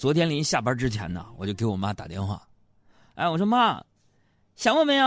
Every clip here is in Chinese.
昨天临下班之前呢，我就给我妈打电话，哎，我说妈，想我没有？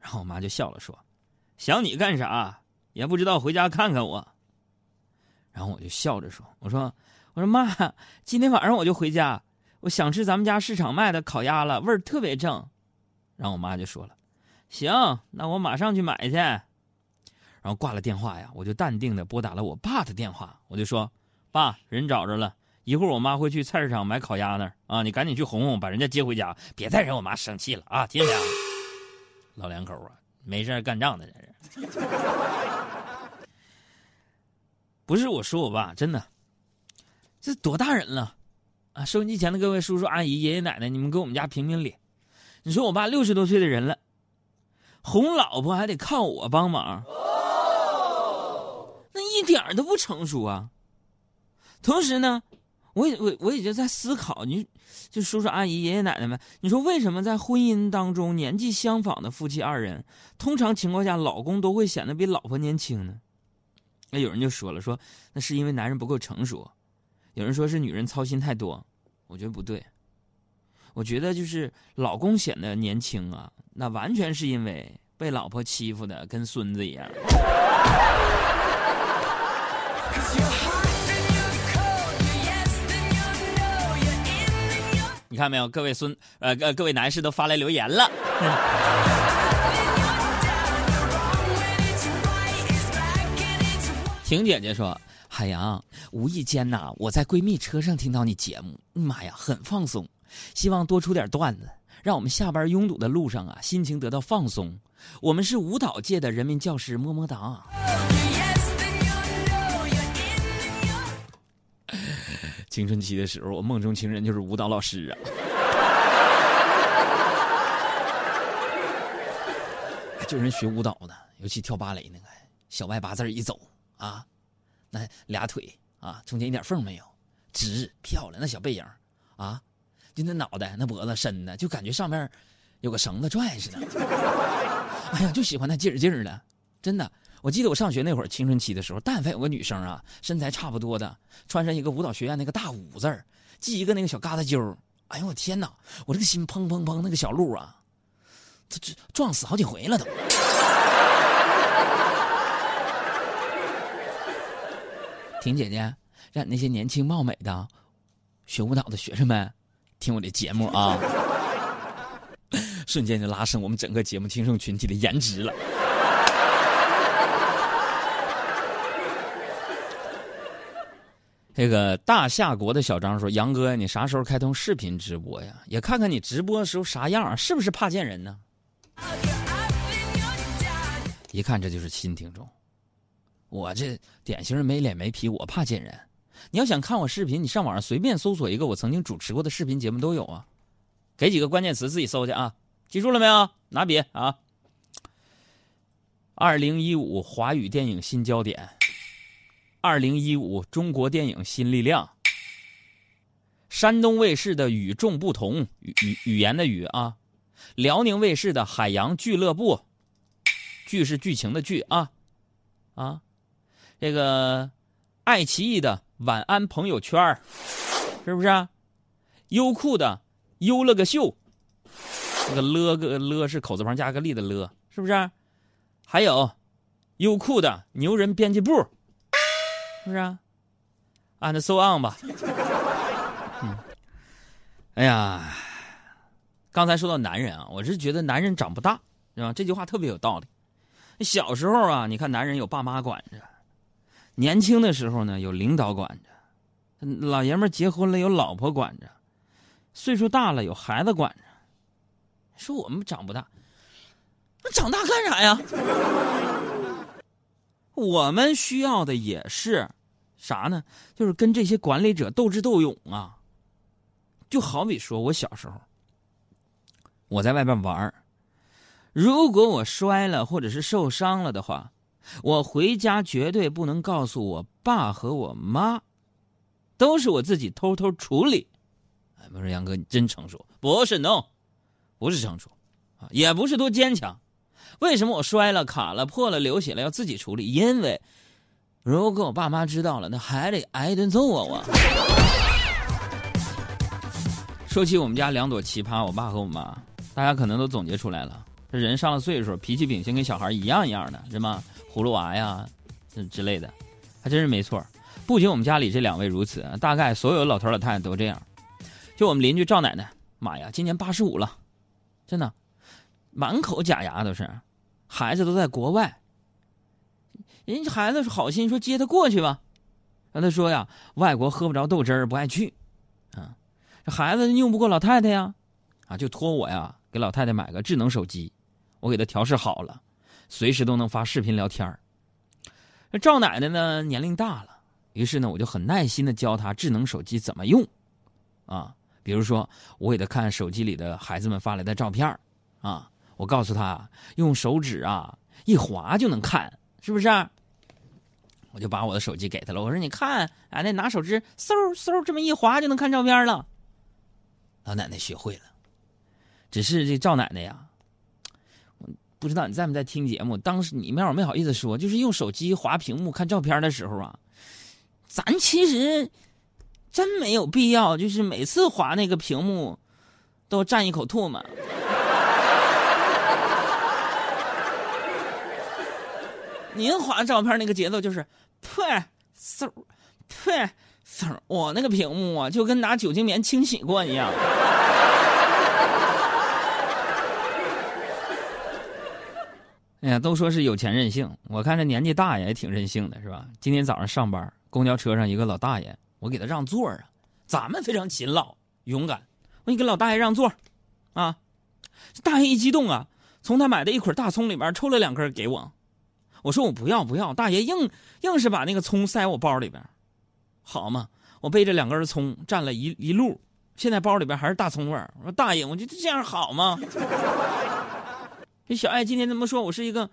然后我妈就笑了，说：“想你干啥？也不知道回家看看我。”然后我就笑着说：“我说，我说妈，今天晚上我就回家，我想吃咱们家市场卖的烤鸭了，味儿特别正。”然后我妈就说了：“行，那我马上去买去。”然后挂了电话呀，我就淡定的拨打了我爸的电话，我就说：“爸，人找着了。”一会儿我妈会去菜市场买烤鸭呢，啊，你赶紧去哄哄，把人家接回家，别再惹我妈生气了啊！听见没有？老两口啊，没事干仗的这是。不是我说我爸，真的，这多大人了啊！收音机前的各位叔叔阿姨、爷爷奶奶，你们给我们家评评理。你说我爸六十多岁的人了，哄老婆还得靠我帮忙，那一点都不成熟啊！同时呢。我也我我也就在思考，你就叔叔阿姨爷爷奶奶们，你说为什么在婚姻当中年纪相仿的夫妻二人，通常情况下老公都会显得比老婆年轻呢？那有人就说了，说那是因为男人不够成熟，有人说是女人操心太多，我觉得不对，我觉得就是老公显得年轻啊，那完全是因为被老婆欺负的跟孙子一样。你看没有，各位孙呃呃各位男士都发来留言了。婷姐姐说：“海洋，无意间呐，我在闺蜜车上听到你节目，妈呀，很放松。希望多出点段子，让我们下班拥堵的路上啊，心情得到放松。我们是舞蹈界的人民教师，么么哒。”青春期的时候，我梦中情人就是舞蹈老师啊。就人学舞蹈的，尤其跳芭蕾那个，小外八字一走啊，那俩腿啊，中间一点缝没有，直漂亮，那小背影啊，就那脑袋那脖子伸的，就感觉上面有个绳子拽似的。哎呀，就喜欢那劲儿劲儿的，真的。我记得我上学那会儿，青春期的时候，但凡有个女生啊，身材差不多的，穿上一个舞蹈学院那个大五字儿，系一个那个小疙瘩揪哎呦我天哪，我这个心砰砰砰，那个小鹿啊，这这撞死好几回了都。婷姐姐，让你那些年轻貌美的学舞蹈的学生们听我的节目啊，瞬间就拉升我们整个节目听众群体的颜值了。这个大夏国的小张说：“杨哥，你啥时候开通视频直播呀？也看看你直播的时候啥样，是不是怕见人呢？”一看这就是新听众，我这典型没脸没皮，我怕见人。你要想看我视频，你上网上随便搜索一个我曾经主持过的视频节目都有啊。给几个关键词自己搜去啊，记住了没有？拿笔啊。二零一五华语电影新焦点。二零一五中国电影新力量，山东卫视的与众不同语语言的语啊，辽宁卫视的海洋俱乐部，剧是剧情的剧啊啊，这个爱奇艺的晚安朋友圈是不是？啊？优酷的优了个秀，这个了个了是口字旁加个立的了，是不是？还有优酷的牛人编辑部。是不是？And so on 吧。嗯，哎呀，刚才说到男人啊，我是觉得男人长不大，是吧？这句话特别有道理。小时候啊，你看男人有爸妈管着；年轻的时候呢，有领导管着；老爷们结婚了有老婆管着；岁数大了有孩子管着。说我们长不大，那长大干啥呀？我们需要的也是啥呢？就是跟这些管理者斗智斗勇啊！就好比说我小时候，我在外边玩如果我摔了或者是受伤了的话，我回家绝对不能告诉我爸和我妈，都是我自己偷偷处理。哎，我说杨哥，你真成熟，不是 no，不是成熟啊，也不是多坚强。为什么我摔了、卡了、破了、流血了要自己处理？因为如果我爸妈知道了，那还得挨一顿揍啊！我。说起我们家两朵奇葩，我爸和我妈，大家可能都总结出来了。这人上了岁数，脾气秉性跟小孩一样一样的，是吗？葫芦娃呀，这之类的，还真是没错。不仅我们家里这两位如此，大概所有老头老太太都这样。就我们邻居赵奶奶，妈呀，今年八十五了，真的，满口假牙都是，孩子都在国外。人家孩子是好心说接他过去吧，让他说呀，外国喝不着豆汁儿，不爱去。啊，这孩子拗不过老太太呀，啊，就托我呀，给老太太买个智能手机。我给他调试好了，随时都能发视频聊天那赵奶奶呢，年龄大了，于是呢，我就很耐心的教她智能手机怎么用，啊，比如说我给她看手机里的孩子们发来的照片啊，我告诉她用手指啊一划就能看，是不是？我就把我的手机给他了，我说你看，啊，那拿手指嗖嗖这么一划就能看照片了。老奶奶学会了，只是这赵奶奶呀。不知道你在没在听节目？当时你面我没好意思说，就是用手机划屏幕看照片的时候啊，咱其实真没有必要，就是每次划那个屏幕都蘸一口唾沫。您划照片那个节奏就是呸嗖呸嗖，我那个屏幕啊就跟拿酒精棉清洗过一样。哎呀，都说是有钱任性，我看这年纪大也挺任性的，是吧？今天早上上班，公交车上一个老大爷，我给他让座啊。咱们非常勤劳勇敢，我你给老大爷让座，啊！大爷一激动啊，从他买的一捆大葱里边抽了两根给我。我说我不要不要，大爷硬硬是把那个葱塞我包里边，好嘛，我背着两根葱站了一一路，现在包里边还是大葱味儿。我说大爷，我觉得这样好吗？这小爱今天这么说，我是一个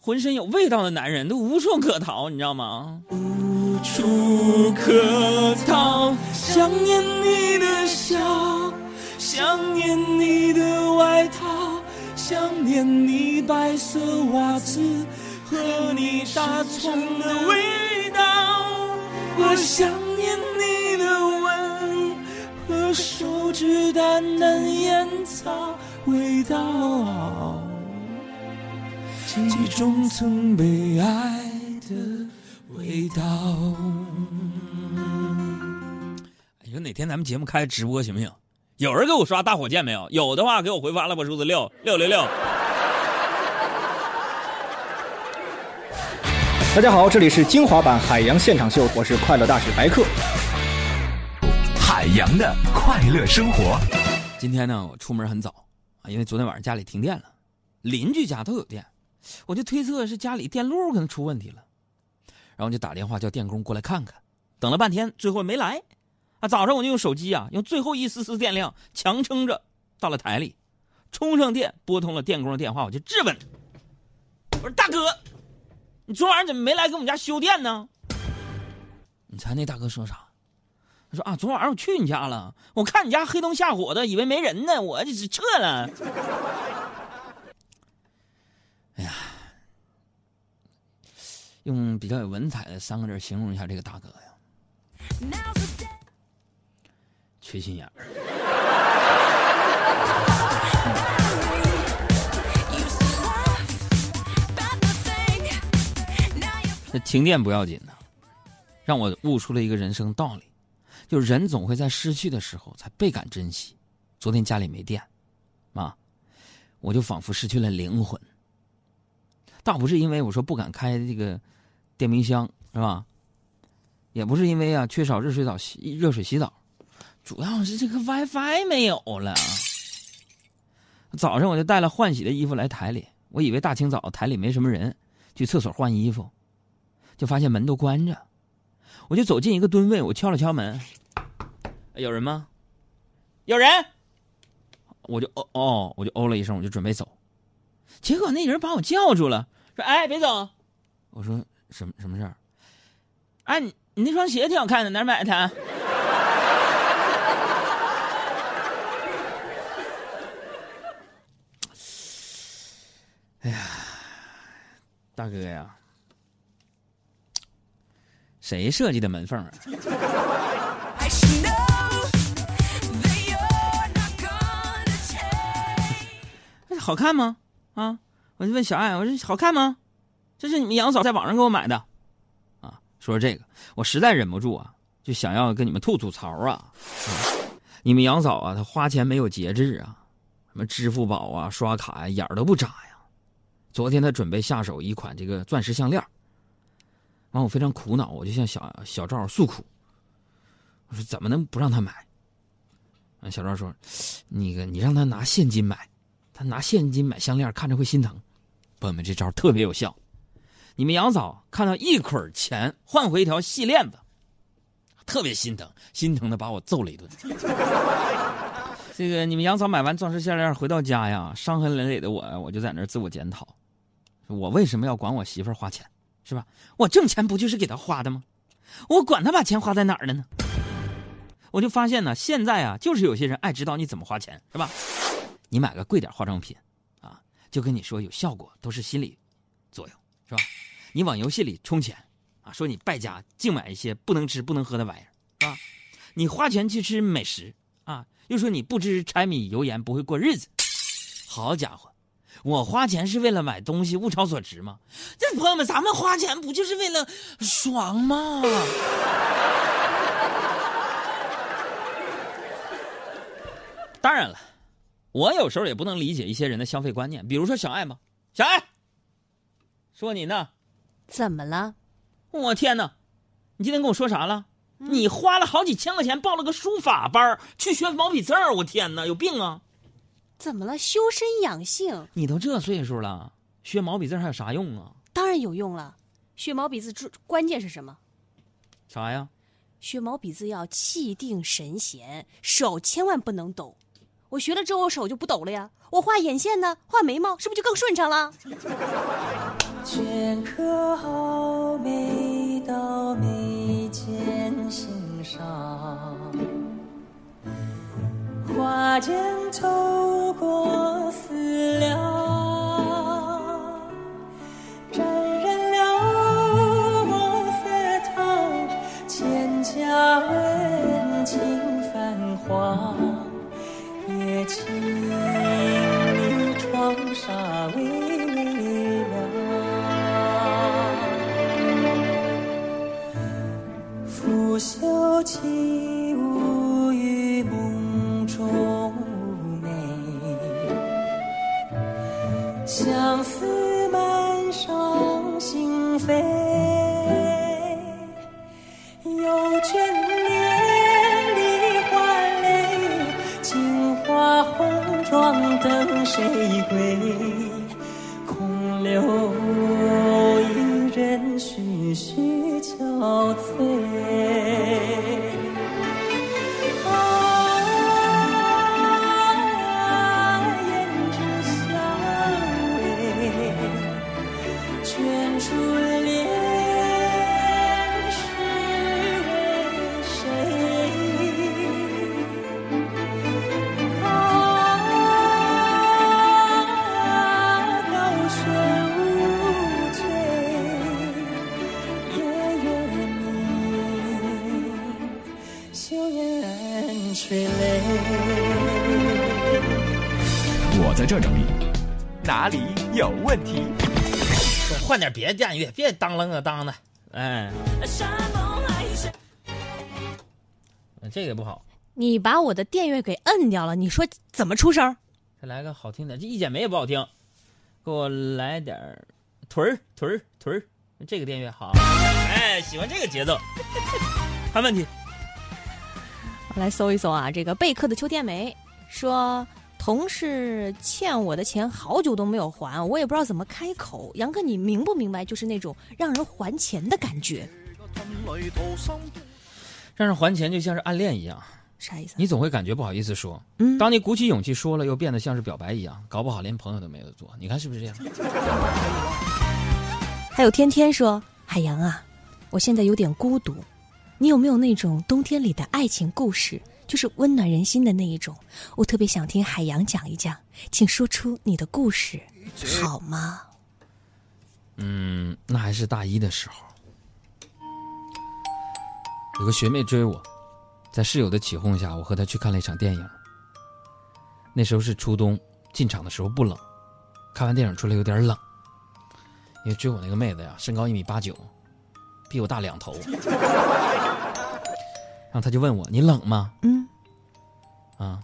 浑身有味道的男人，都无处可逃，你知道吗？无处可逃，想念你的笑，想念你的外套，想念你白色袜子和你大葱的味道，我想念你的吻和手指淡淡烟草。味道，记忆中曾被爱的味道。你，说哪天咱们节目开直播行不行？有人给我刷大火箭没有？有的话给我回发了吧，数字六六六六。大家好，这里是精华版海洋现场秀，我是快乐大使白客。海洋的快乐生活。今天呢，我出门很早啊。因为昨天晚上家里停电了，邻居家都有电，我就推测是家里电路可能出问题了，然后就打电话叫电工过来看看，等了半天最后没来，啊，早上我就用手机啊，用最后一丝丝电量强撑着到了台里，充上电，拨通了电工的电话，我就质问，我说大哥，你昨晚上怎么没来给我们家修电呢？你猜那大哥说啥？他说啊，昨晚上我去你家了，我看你家黑灯瞎火的，以为没人呢，我就撤了。哎呀，用比较有文采的三个字形容一下这个大哥呀，缺心眼儿。停电不要紧的，让我悟出了一个人生道理。就人总会在失去的时候才倍感珍惜。昨天家里没电，啊，我就仿佛失去了灵魂。倒不是因为我说不敢开这个电冰箱，是吧？也不是因为啊缺少热水澡洗热水洗澡，主要是这个 WiFi 没有了。早上我就带了换洗的衣服来台里，我以为大清早台里没什么人，去厕所换衣服，就发现门都关着。我就走进一个蹲位，我敲了敲门。有人吗？有人，我就哦哦，我就哦了一声，我就准备走，结果那人把我叫住了，说：“哎，别走。”我说：“什么什么事儿？”哎，你你那双鞋挺好看的，哪儿买的？哎呀，大哥呀，谁设计的门缝啊？好看吗？啊我就问小爱我说好看吗？这是你们杨嫂在网上给我买的。啊说这个我实在忍不住啊就想要跟你们吐吐槽啊。你们杨嫂啊她花钱没有节制啊什么支付宝啊刷卡呀眼儿都不眨呀。昨天她准备下手一款这个钻石项链完我非常苦恼，我就向小小赵诉苦，我说怎么能不让他买？小赵说：“那个你让他拿现金买，他拿现金买项链看着会心疼。”朋友们，这招特别有效。你们杨嫂看到一捆钱换回一条细链子，特别心疼，心疼的把我揍了一顿。这个你们杨嫂买完钻石项链回到家呀，伤痕累累的我，我就在那自我检讨：我为什么要管我媳妇花钱？是吧？我挣钱不就是给他花的吗？我管他把钱花在哪儿了呢？我就发现呢，现在啊，就是有些人爱知道你怎么花钱，是吧？你买个贵点化妆品，啊，就跟你说有效果，都是心理作用，是吧？你往游戏里充钱，啊，说你败家净买一些不能吃不能喝的玩意儿，是吧？你花钱去吃美食，啊，又说你不知柴米油盐不会过日子。好家伙，我花钱是为了买东西，物超所值吗？这朋友们，咱们花钱不就是为了爽吗？当然了，我有时候也不能理解一些人的消费观念，比如说小爱嘛，小爱，说你呢？怎么了？我天哪！你今天跟我说啥了？嗯、你花了好几千块钱报了个书法班去学毛笔字儿，我天哪，有病啊！怎么了？修身养性？你都这岁数了，学毛笔字还有啥用啊？当然有用了。学毛笔字关键是什么？啥呀？学毛笔字要气定神闲，手千万不能抖。我学了之后，我手就不抖了呀。我画眼线呢，画眉毛，是不是就更顺畅了？镌刻好美到眉间心上，花间透过思量，妆等谁归？空留一人徐徐憔悴。我在这儿整理，哪里有问题？换点别的电乐，别当啷个当的。哎，这个不好，你把我的电乐给摁掉了，你说怎么出声？再来个好听的，这一剪梅也不好听，给我来点儿屯儿屯儿屯儿，这个电乐好。哎，喜欢这个节奏，看问题。我来搜一搜啊，这个备课的秋天梅说，同事欠我的钱好久都没有还，我也不知道怎么开口。杨哥，你明不明白？就是那种让人还钱的感觉，让人还钱就像是暗恋一样，啥意思？你总会感觉不好意思说。嗯，当你鼓起勇气说了，又变得像是表白一样，搞不好连朋友都没有做。你看是不是这样？还有天天说，海洋啊，我现在有点孤独，你有没有那种冬天里的爱情故事？就是温暖人心的那一种，我特别想听海洋讲一讲，请说出你的故事，好吗？嗯，那还是大一的时候，有个学妹追我，在室友的起哄下，我和她去看了一场电影。那时候是初冬，进场的时候不冷，看完电影出来有点冷，因为追我那个妹子呀，身高一米八九，比我大两头。然后他就问我：“你冷吗嗯，？”啊，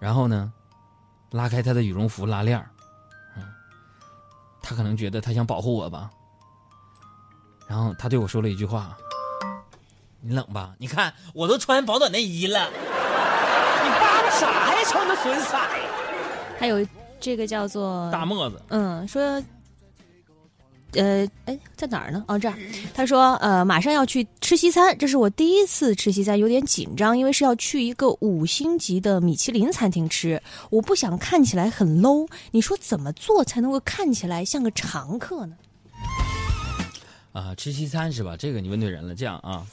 然后呢，拉开他的羽绒服拉链儿，嗯，他可能觉得他想保护我吧。然后他对我说了一句话：“你冷吧？你看我都穿保暖内衣了。”你扒拉啥呀？穿的损色？还有这个叫做大沫子，嗯，说，呃，哎，在哪儿呢？哦，这儿。他说，呃，马上要去吃西餐，这是我第一次吃西餐，有点紧张，因为是要去一个五星级的米其林餐厅吃，我不想看起来很 low。你说怎么做才能够看起来像个常客呢？啊，吃西餐是吧？这个你问对人了。这样啊，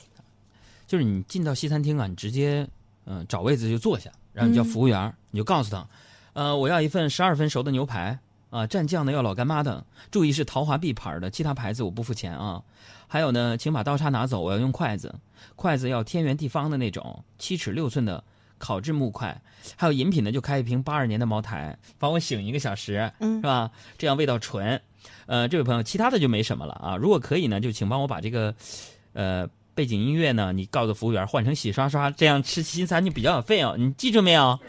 就是你进到西餐厅啊，你直接嗯、呃找位子就坐下，然后你叫服务员儿，你就告诉他，呃，我要一份十二分熟的牛排啊，蘸酱呢要老干妈的，注意是陶华碧牌的，其他牌子我不付钱啊。还有呢，请把刀叉拿走，我要用筷子，筷子要天圆地方的那种，七尺六寸的烤制木筷。还有饮品呢，就开一瓶八二年的茅台，帮我醒一个小时，嗯是吧？这样味道纯。呃，这位朋友，其他的就没什么了啊。如果可以呢，就请帮我把这个，呃，背景音乐呢，你告诉服务员换成洗刷刷，这样吃西餐就比较有费用。你记住没有？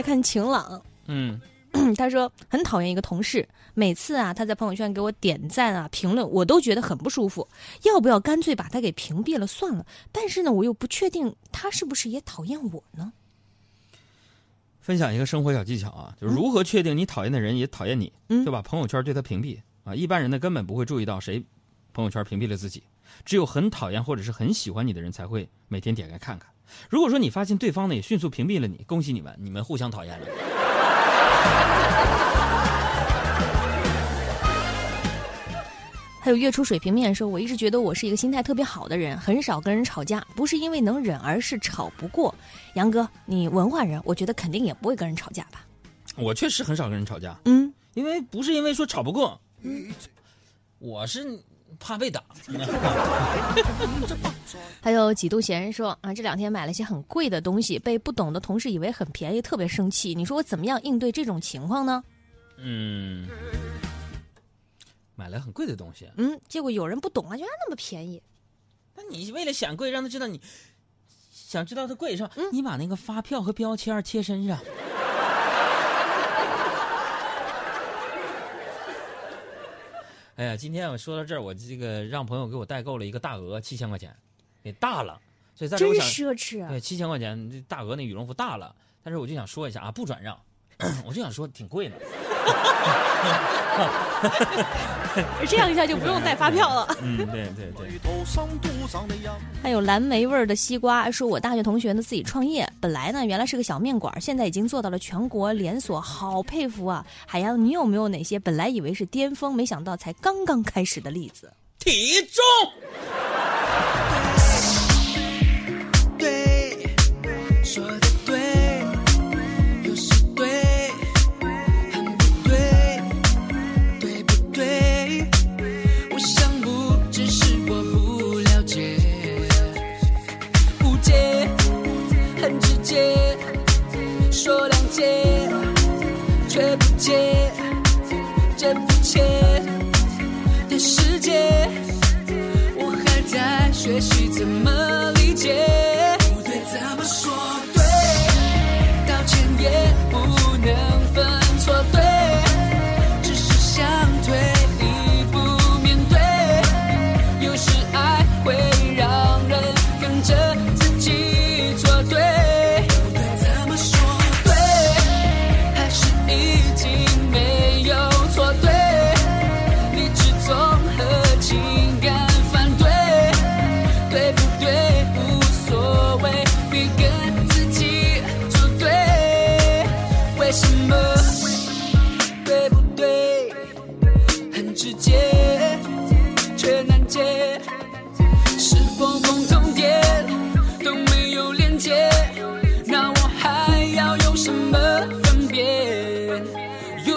来看晴朗，嗯，他说很讨厌一个同事，每次啊他在朋友圈给我点赞啊评论，我都觉得很不舒服。要不要干脆把他给屏蔽了算了？但是呢，我又不确定他是不是也讨厌我呢？分享一个生活小技巧啊，就是如何确定你讨厌的人也讨厌你，嗯就把朋友圈对他屏蔽啊。一般人呢根本不会注意到谁朋友圈屏蔽了自己，只有很讨厌或者是很喜欢你的人才会每天点开看看。如果说你发现对方呢也迅速屏蔽了你，恭喜你们，你们互相讨厌了。还有月初水平面说，我一直觉得我是一个心态特别好的人，很少跟人吵架，不是因为能忍，而是吵不过。杨哥，你文化人，我觉得肯定也不会跟人吵架吧？我确实很少跟人吵架，嗯，因为不是因为说吵不过，我是怕被打。还有几度闲人说啊，这两天买了些很贵的东西，被不懂的同事以为很便宜，特别生气。你说我怎么样应对这种情况呢？嗯，买了很贵的东西，嗯，结果有人不懂啊，原来那么便宜。那你为了显贵，让他知道你想知道它贵是吧？你把那个发票和标签贴身上。哎呀，今天我说到这儿，我这个让朋友给我代购了一个大鹅，七千块钱，也大了，所以在这真我想，奢侈啊！对，七千块钱，这大鹅那羽绒服大了，但是我就想说一下啊，不转让，我就想说挺贵的。这样一下就不用带发票了。嗯，对对对。还有蓝莓味儿的西瓜，说我大学同学呢自己创业，本来呢原来是个小面馆，现在已经做到了全国连锁，好佩服啊！海洋，你有没有哪些本来以为是巅峰，没想到才刚刚开始的例子？体重。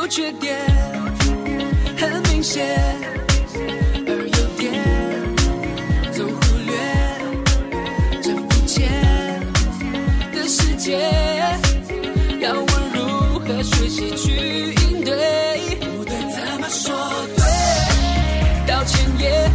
有缺点。很明显，而有点总忽略这肤浅的世界。要我如何学习去应对。不对，怎么说对？道歉也